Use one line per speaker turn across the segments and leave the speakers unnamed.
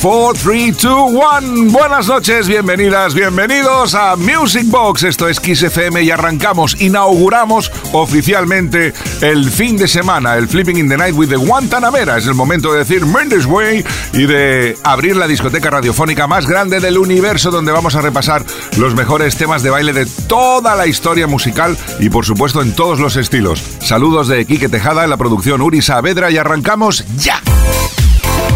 4, 3, 2, 1. Buenas noches, bienvenidas, bienvenidos a Music Box. Esto es Kiss FM y arrancamos, inauguramos oficialmente el fin de semana, el Flipping in the Night with the Guantanamera. Es el momento de decir Mendes Way y de abrir la discoteca radiofónica más grande del universo donde vamos a repasar los mejores temas de baile de toda la historia musical y por supuesto en todos los estilos. Saludos de Quique Tejada en la producción Uri Saavedra y arrancamos ya.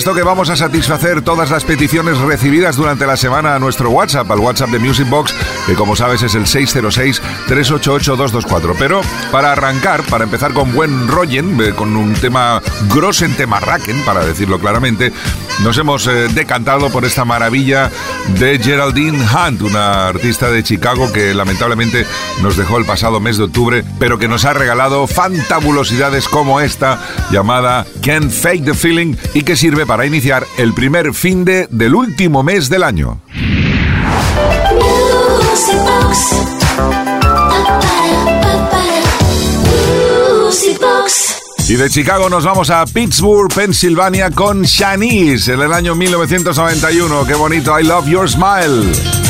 Supuesto que vamos a satisfacer todas las peticiones recibidas durante la semana a nuestro WhatsApp, al WhatsApp de Music Box, que como sabes es el 606-388-224. Pero para arrancar, para empezar con buen rollen, eh, con un tema grosen tema para decirlo claramente, nos hemos eh, decantado por esta maravilla de Geraldine Hunt, una artista de Chicago que lamentablemente nos dejó el pasado mes de octubre, pero que nos ha regalado fantabulosidades como esta llamada Can't Fake the Feeling y que sirve para iniciar el primer fin de del último mes del año.
Y de Chicago nos vamos a Pittsburgh, Pensilvania con Shanice en el año 1991. Qué bonito, I Love Your Smile.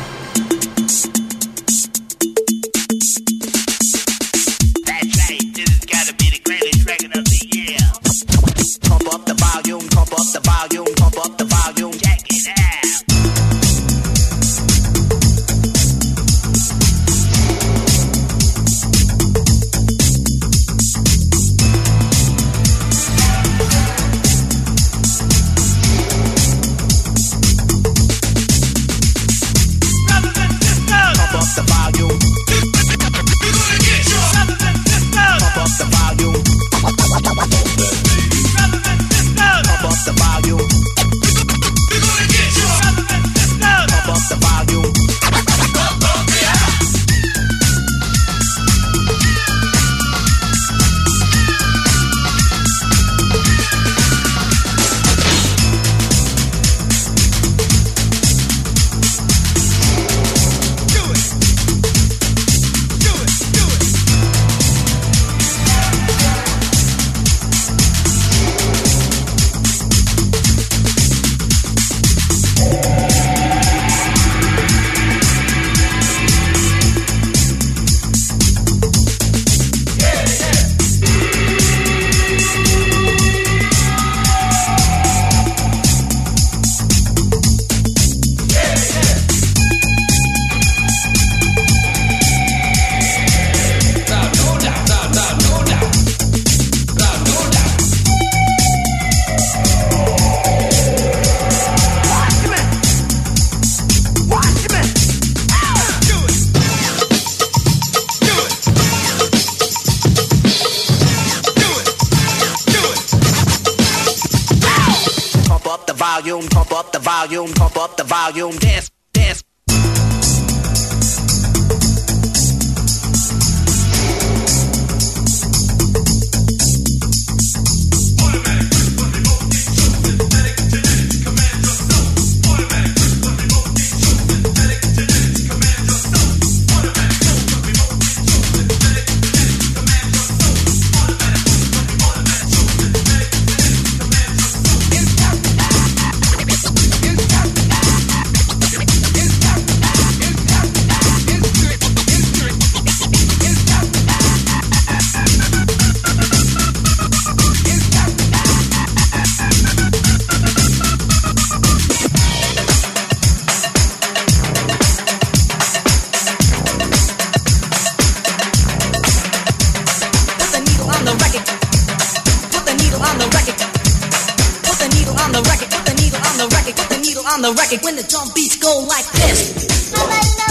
On the record when the drum beats go like this.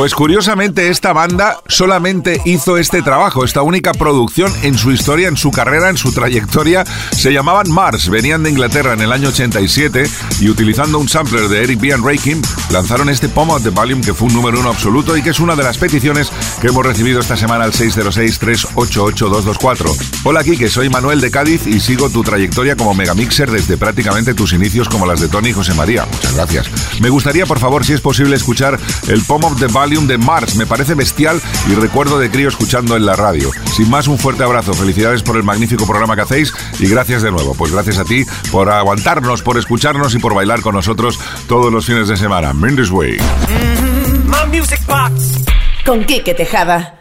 Pues curiosamente esta banda solamente hizo este trabajo, esta única producción en su historia, en su carrera, en su trayectoria. Se llamaban Mars, venían de Inglaterra en el año 87 y utilizando un sampler de Eric B. and Rakim lanzaron este Pomo of the Volume que fue un número uno absoluto y que es una de las peticiones que hemos recibido esta semana al 606-388-224. Hola Kike, soy Manuel de Cádiz y sigo tu trayectoria como megamixer desde prácticamente tus inicios como las de Tony y José María. Muchas gracias. Me gustaría por favor si es posible escuchar el Pomo of the Volume Valium de Mars. Me parece bestial y recuerdo de crío escuchando en la radio. Sin más, un fuerte abrazo. Felicidades por el magnífico programa que hacéis y gracias de nuevo. Pues gracias a ti por aguantarnos, por escucharnos y por bailar con nosotros todos los fines de semana. Mendes Way.
Con Quique Tejada.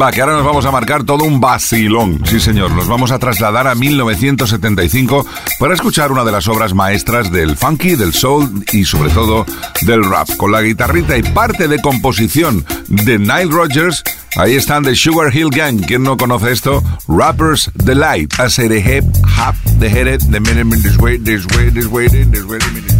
Va, que ahora nos vamos a marcar todo un vacilón. Sí, señor, nos vamos a trasladar a 1975 para escuchar una de las obras maestras del funky, del soul y sobre todo del rap. Con la guitarrita y parte de composición de Nile Rodgers, ahí están The Sugar Hill Gang. ¿Quién no conoce esto? Rappers Delight. I say the hip, hop, the head the minute, this way, this way, this way, this way, this way.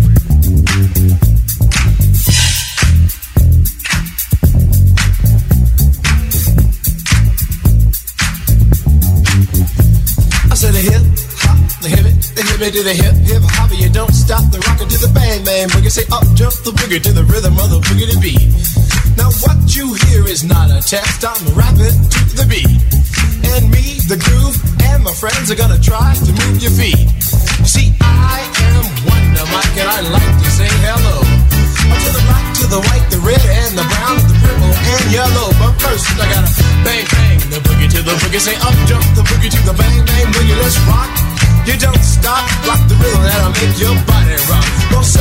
Hip to the hip, hip hop, you don't stop the rocker to the bang bang boogie. Say up jump the boogie to the rhythm of the boogie to beat. Now what you hear is not a test, I'm rapping to the beat. And me, the groove, and my friends are gonna try to move your feet. See, I am Wonder Mike, and I like to say hello. To the black, to the white, the red, and the brown, the purple, and yellow. But first, I gotta bang bang the boogie to the boogie. Say up jump the boogie to the bang bang boogie. Let's rock. You don't stop, rock the rhythm that'll make your body rock. Well, so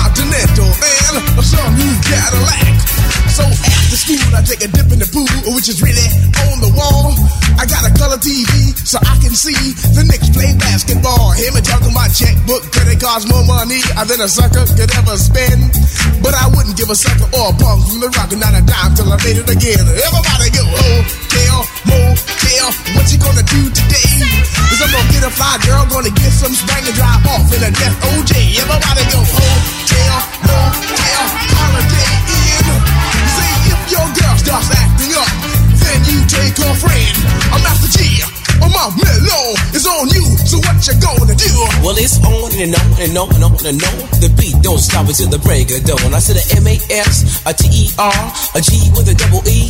Continental and a some new Cadillac. So after school, I take a dip in the pool, which is really on the wall. I got a color TV so I can see the Knicks play basketball. Him and talking my checkbook, credit cards more money than a sucker could ever spend. But I wouldn't give a sucker or a punk from the rock and not a dime till I made it again. Everybody go oh, hotel, motel. What you gonna do today? Is I'm gonna get a fly girl, gonna get some spring and drive off in a death OJ. Everybody go hotel, motel, holiday in. See if your girl starts acting up, then you take her friend. I'm Master Gee. Oh my mellow is on you, so what you gonna do?
Well, it's on and on and on and on and on. The beat don't stop until the break of dawn. I said a M A S, a T E R, a G with a double E.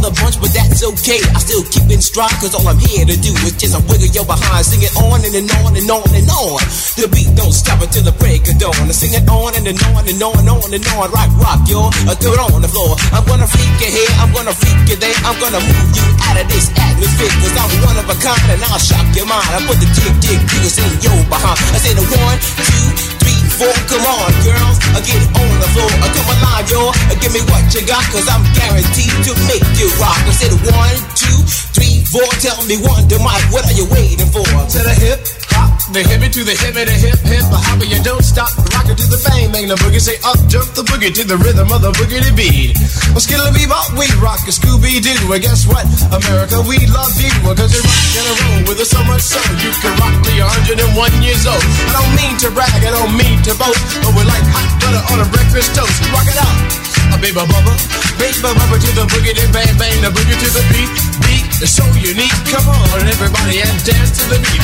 the bunch, but that's okay. I still keep in stride, cause all I'm here to do is just a wiggle your behind. Sing it on and, and on and on and on. The beat don't stop until the break of dawn. I sing it on and, and on and on and on and on. Rock, rock, y'all. Throw it on the floor. I'm gonna freak you here, I'm gonna freak you there. I'm gonna move you out of this atmosphere, cause I'm one of a kind and I'll shock your mind. I put the jig, jig, jiggles in your behind. I say the one, two, three, four. Come on, girls. I get on the floor. I come alive, y'all. Give me what you got, cause I'm guaranteed to make you rock. I said one, two, three, four. Tell me one, the what are you waiting for?
To the hip, hop, the hip to the hippie, the hip, hip, the you don't stop. Rock it to the bang, bang, the boogie, say up, jump the boogie to the rhythm of the boogie to beat. Well, skittle bebop, we rock a Scooby Doo. Well, guess what? America, we love you. Well, cause you rock in a roll with us so much so you can rock till you're 101 years old. I don't mean to brag, I don't mean to boast, but we're like hot butter on a breakfast toast. Rock it out. Baby bubba, baby bubba to the boogie, then bang bang, the boogie to the beat, beat is so unique. Come on, everybody, and dance to the beat.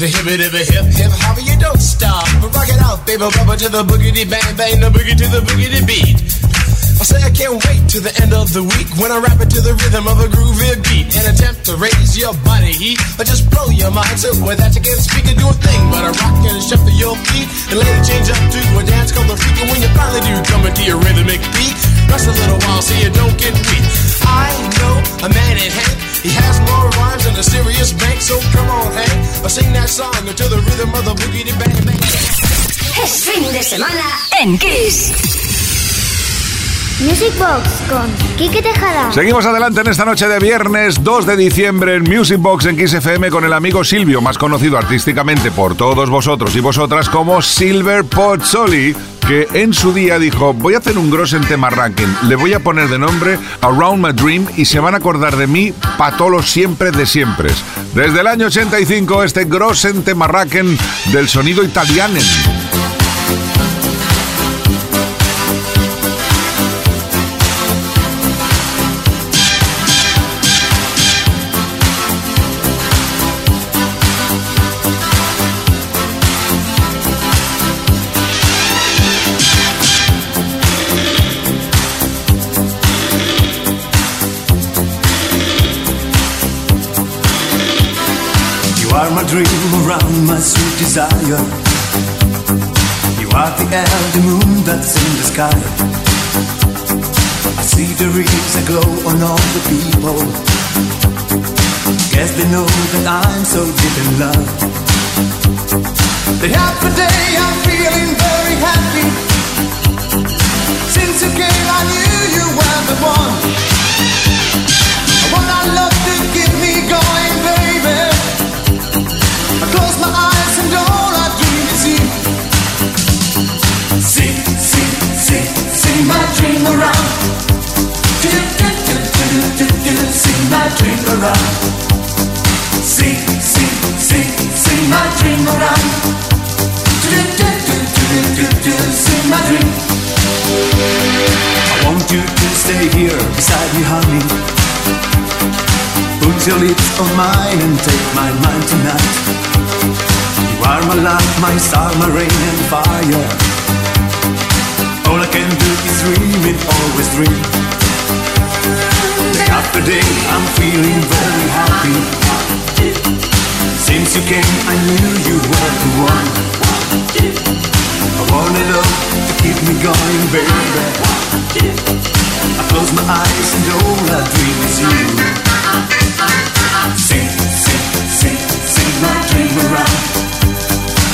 The hip, hip, the hip, hip, hop, you don't stop. But rock it out, baby, bubba to the boogity bang bang, the boogie to the boogity beat. I say I can't wait to the end of the week when I rap it to the rhythm of a groovy beat and attempt to raise your body heat or just blow your mind. So with that you can't speak and do a thing, but I rock and shuffle your feet and let it change up to a dance called the freak. And when you finally do come into your rhythmic beat, rest a little while so you don't get
semana en Kiss.
Music Box con Quique Tejada.
Seguimos adelante en esta noche de viernes 2 de diciembre en Music Box en Kiss FM con el amigo Silvio, más conocido artísticamente por todos vosotros y vosotras como Silver Pozzoli, que en su día dijo, voy a hacer un gross en tema ranking, le voy a poner de nombre Around My Dream y se van a acordar de mí para todos los siempre de siempre. Desde el año 85 este gross en tema ranking del sonido italiano.
Dream around my sweet desire. You are the air, the moon that's in the sky. I see the rays that glow on all the people. Guess they know that I'm so deep in love. Day after day, I'm feeling very happy. Since you came, I knew you were the one. I want our love to keep me going, your lips on mine and take my mind. My life, my alive, my rain and fire. All I can do is dream It always dream. Day after day I'm feeling very happy. Since you came I knew you were the one. I wanted love to keep me going baby. I close my eyes and all I dream is you. Sing, sing, sing, sing my dream around.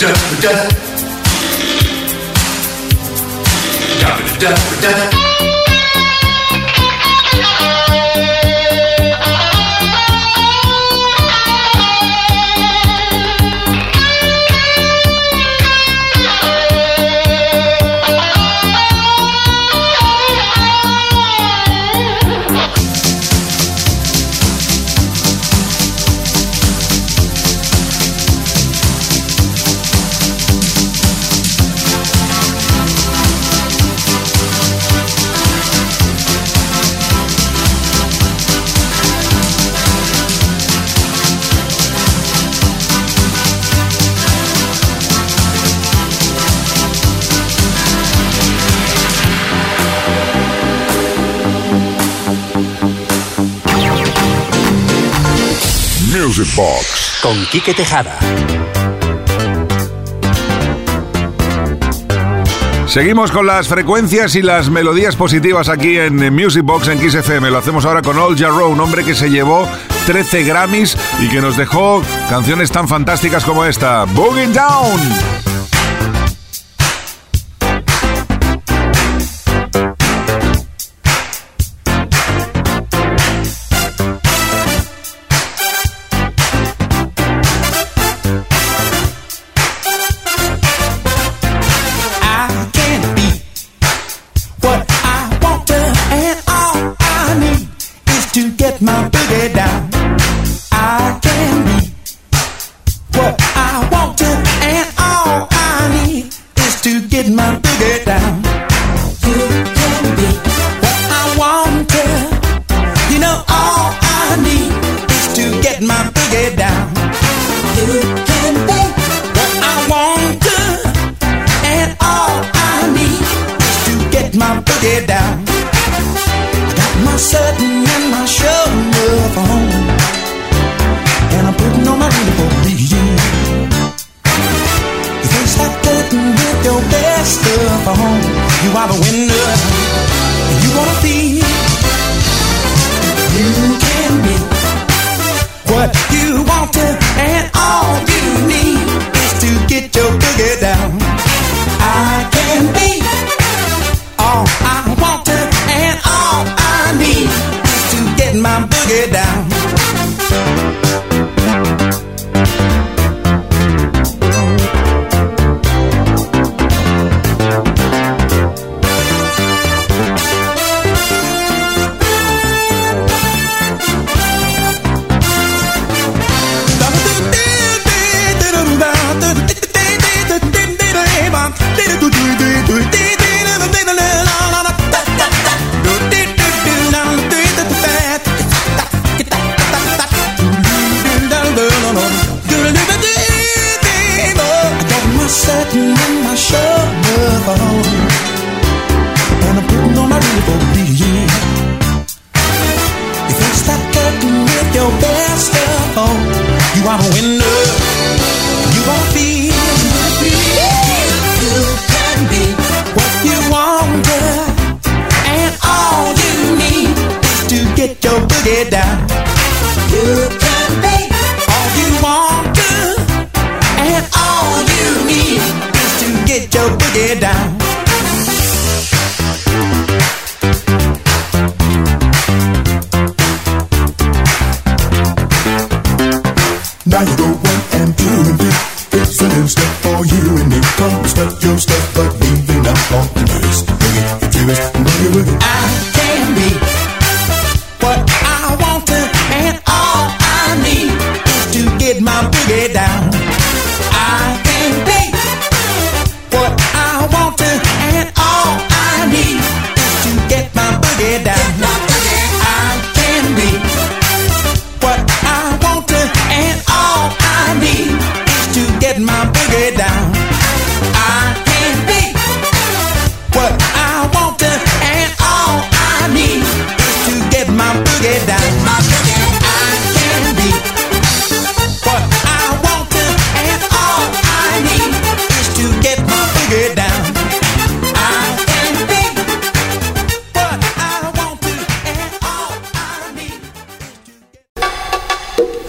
da da da
da da
Con Quique Tejada.
Seguimos con las frecuencias y las melodías positivas aquí en Music Box en Kiss FM. Lo hacemos ahora con All Jarrow, un hombre que se llevó 13 Grammys y que nos dejó canciones tan fantásticas como esta, Booging Down.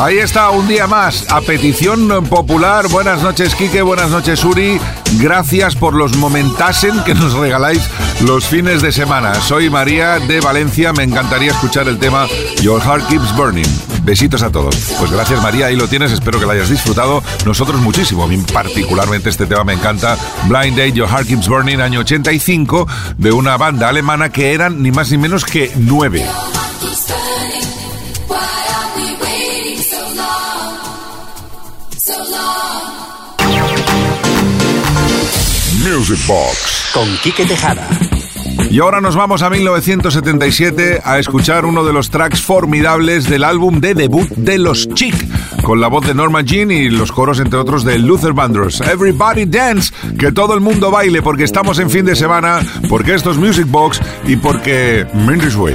Ahí está, un día más, a petición popular. Buenas noches, Quique, buenas noches, Uri. Gracias por los momentasen que nos regaláis los fines de semana. Soy María de Valencia, me encantaría escuchar el tema Your Heart Keeps Burning. Besitos a todos. Pues gracias María, ahí lo tienes, espero que lo hayas disfrutado. Nosotros muchísimo, a mí particularmente este tema me encanta. Blind Date, Your Heart Keeps Burning, año 85, de una banda alemana que eran ni más ni menos que nueve. Music Box
con Quique Tejada.
Y ahora nos vamos a 1977 a escuchar uno de los tracks formidables del álbum de debut de los Chic, con la voz de Norma Jean y los coros, entre otros, de Luther Vandross. Everybody Dance, que todo el mundo baile porque estamos en fin de semana, porque esto es Music Box y porque Mindy's Way.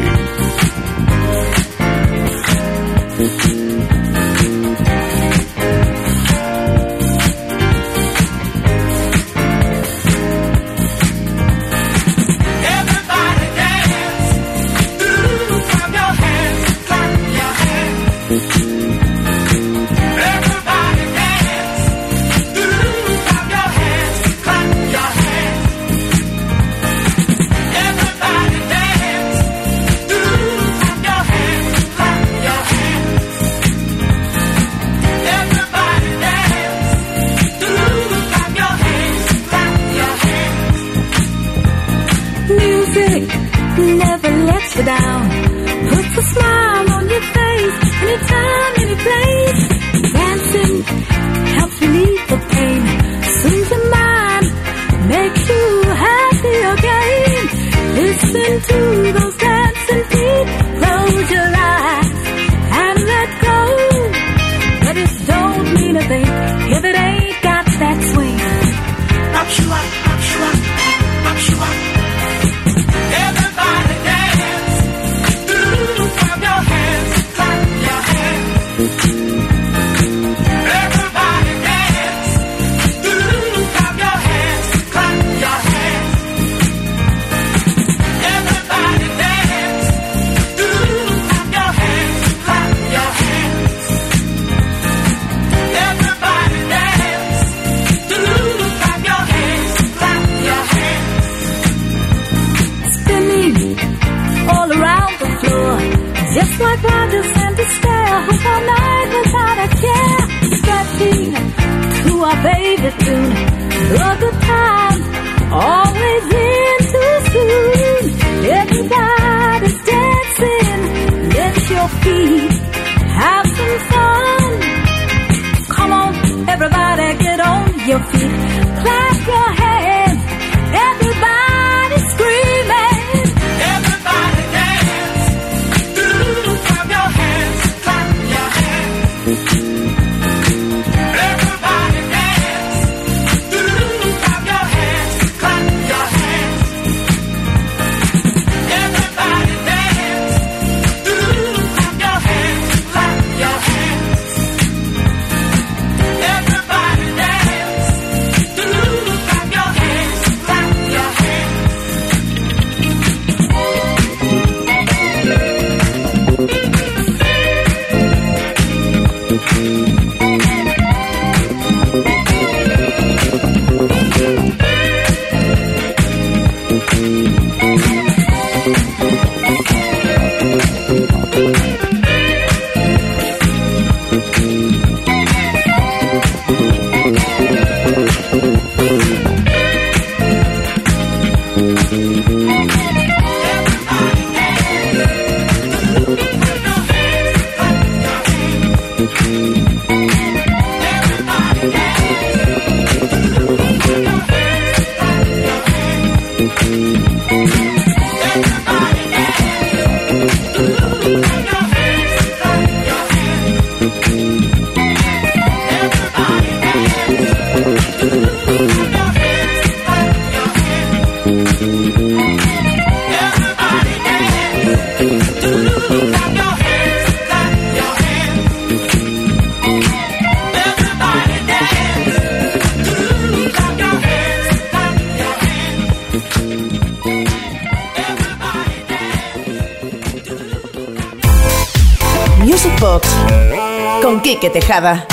never lets you down. Puts a smile on your face anytime,
any place. Dancing helps relieve the pain, soothes your
mind, makes you happy again.
Listen to Con Quique Tejada.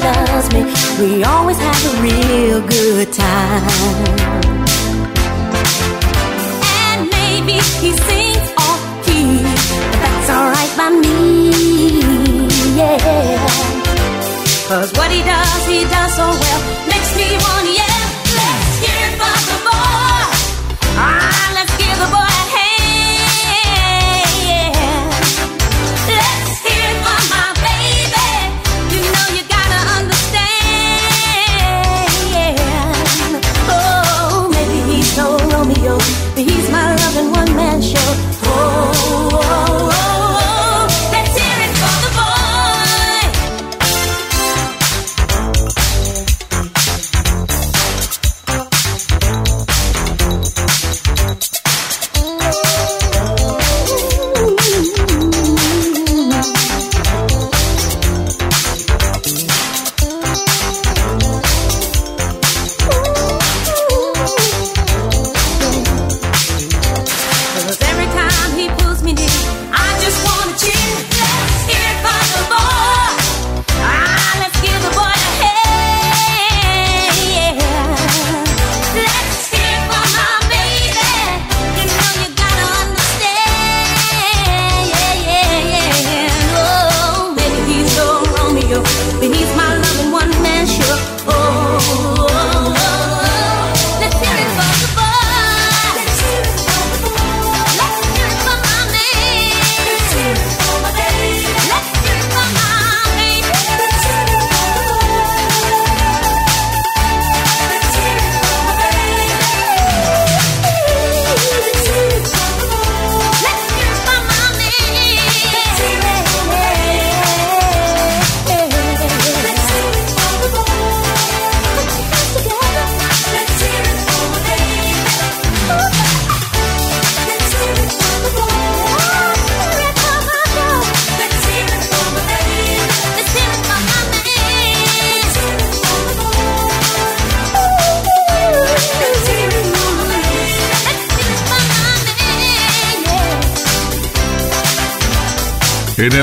loves me. We always have a real good time. And maybe he sings off key, but that's alright by me. Yeah. Cause what he does, he does so well. Makes me want, yeah.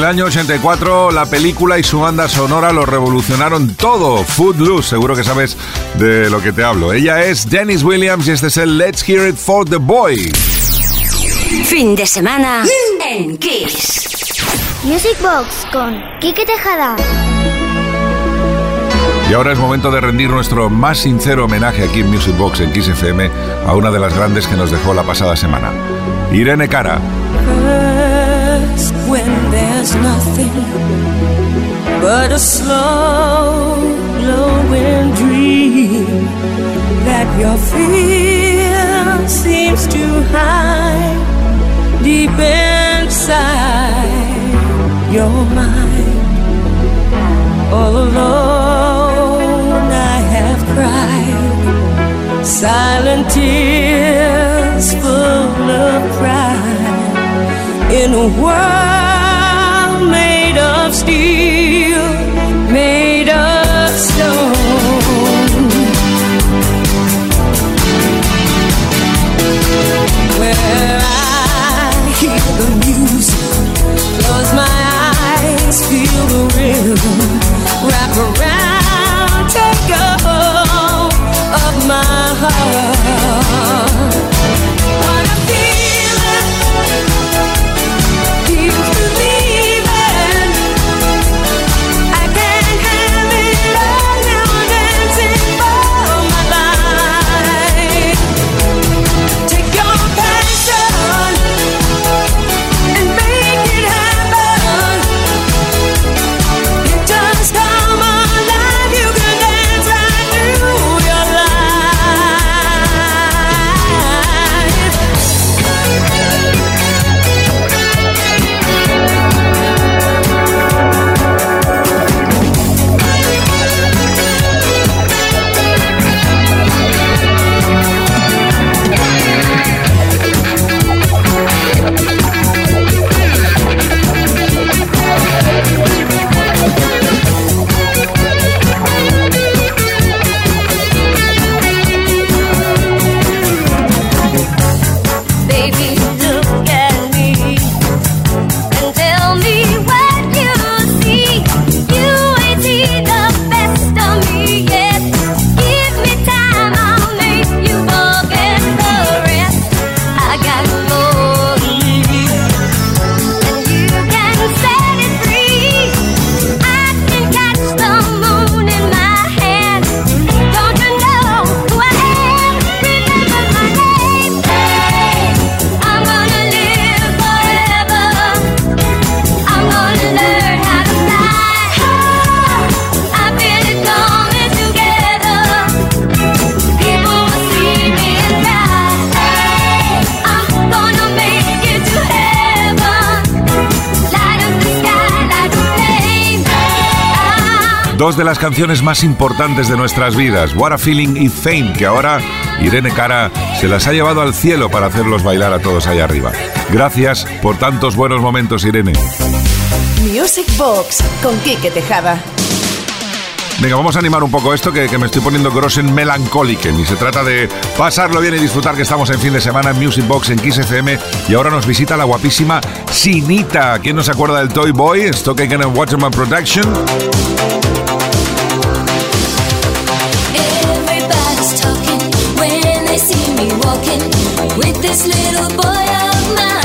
El año 84 la película y su banda sonora lo revolucionaron todo. Footloose, seguro que sabes de lo que te hablo. Ella es Dennis Williams y este es el Let's Hear It for the Boy.
Fin de semana en Kiss.
Music Box con Quique Tejada.
Y ahora es momento de rendir nuestro más sincero homenaje aquí en Music Box en Kiss FM a una de las grandes que nos dejó la pasada semana. Irene Cara.
When but a slow glowing dream that your fear seems to hide deep inside your mind. All alone, I have cried silent tears full of pride in a world
Dos de las canciones más importantes de nuestras vidas, What a Feeling y Fame, que ahora Irene Cara se las ha llevado al cielo para hacerlos bailar a todos allá arriba. Gracias por tantos buenos momentos, Irene.
Music Box con Quique Tejada.
Venga, vamos a animar un poco esto que, que me estoy poniendo grosen melancólico. Y se trata de pasarlo bien y disfrutar que estamos en fin de semana en Music Box en Kiss FM. Y ahora nos visita la guapísima Sinita. ¿Quién nos acuerda del Toy Boy? Stock and Waterman Production.
Walking with this little boy of mine.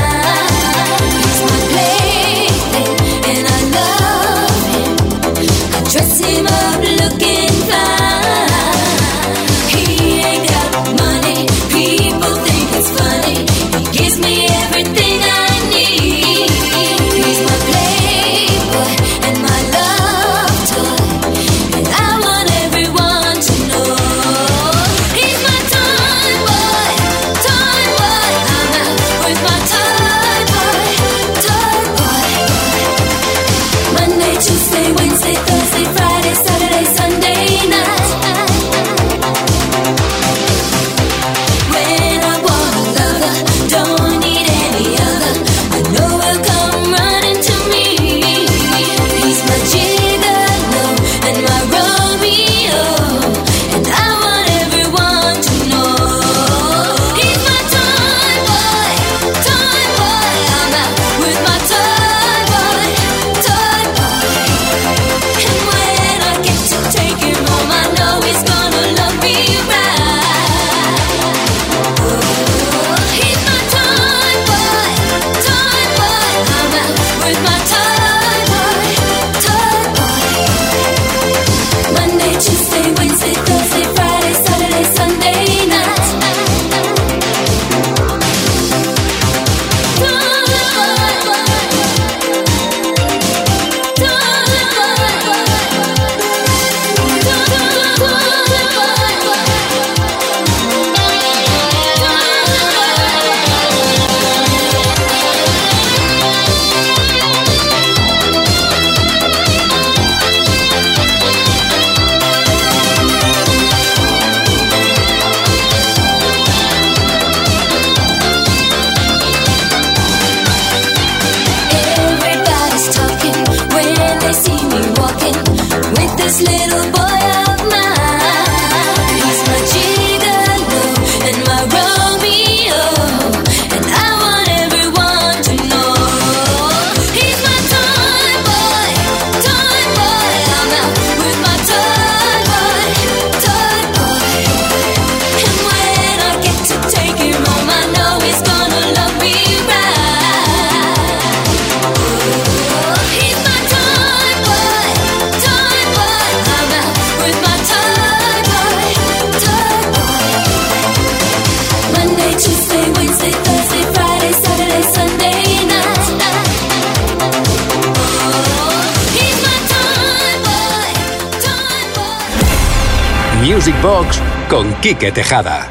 Con Quique Tejada.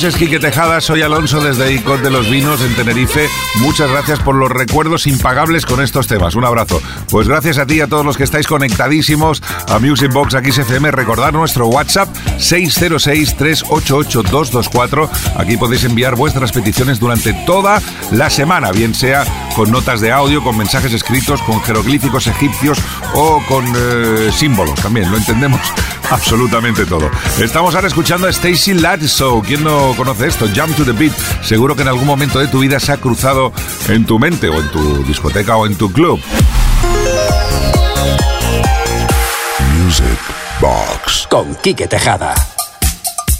Noches, Quique Tejada. Soy Alonso desde ICOT de los Vinos en Tenerife. Muchas gracias por los recuerdos impagables con estos temas. Un abrazo. Pues gracias a ti y a todos los que estáis conectadísimos a Music Box aquí CFM. Recordad nuestro WhatsApp 606-388-224. Aquí podéis enviar vuestras peticiones durante toda la semana, bien sea con notas de audio, con mensajes escritos, con jeroglíficos egipcios o con eh, símbolos también. Lo entendemos absolutamente todo. Estamos ahora escuchando a Stacy Lattisoe. ¿Quién no conoce esto? Jump to the Beat. Seguro que en algún momento de tu vida se ha cruzado en tu mente o en tu discoteca o en tu club.
Music Box con Quique Tejada.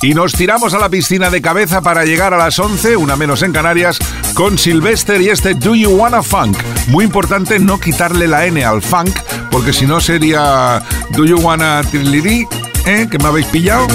Y nos tiramos a la piscina de cabeza para llegar a las 11, una menos en Canarias, con Sylvester y este Do You Wanna Funk. Muy importante no quitarle la N al funk, porque si no sería Do You Wanna Triliri, ¿eh? Que me habéis pillado.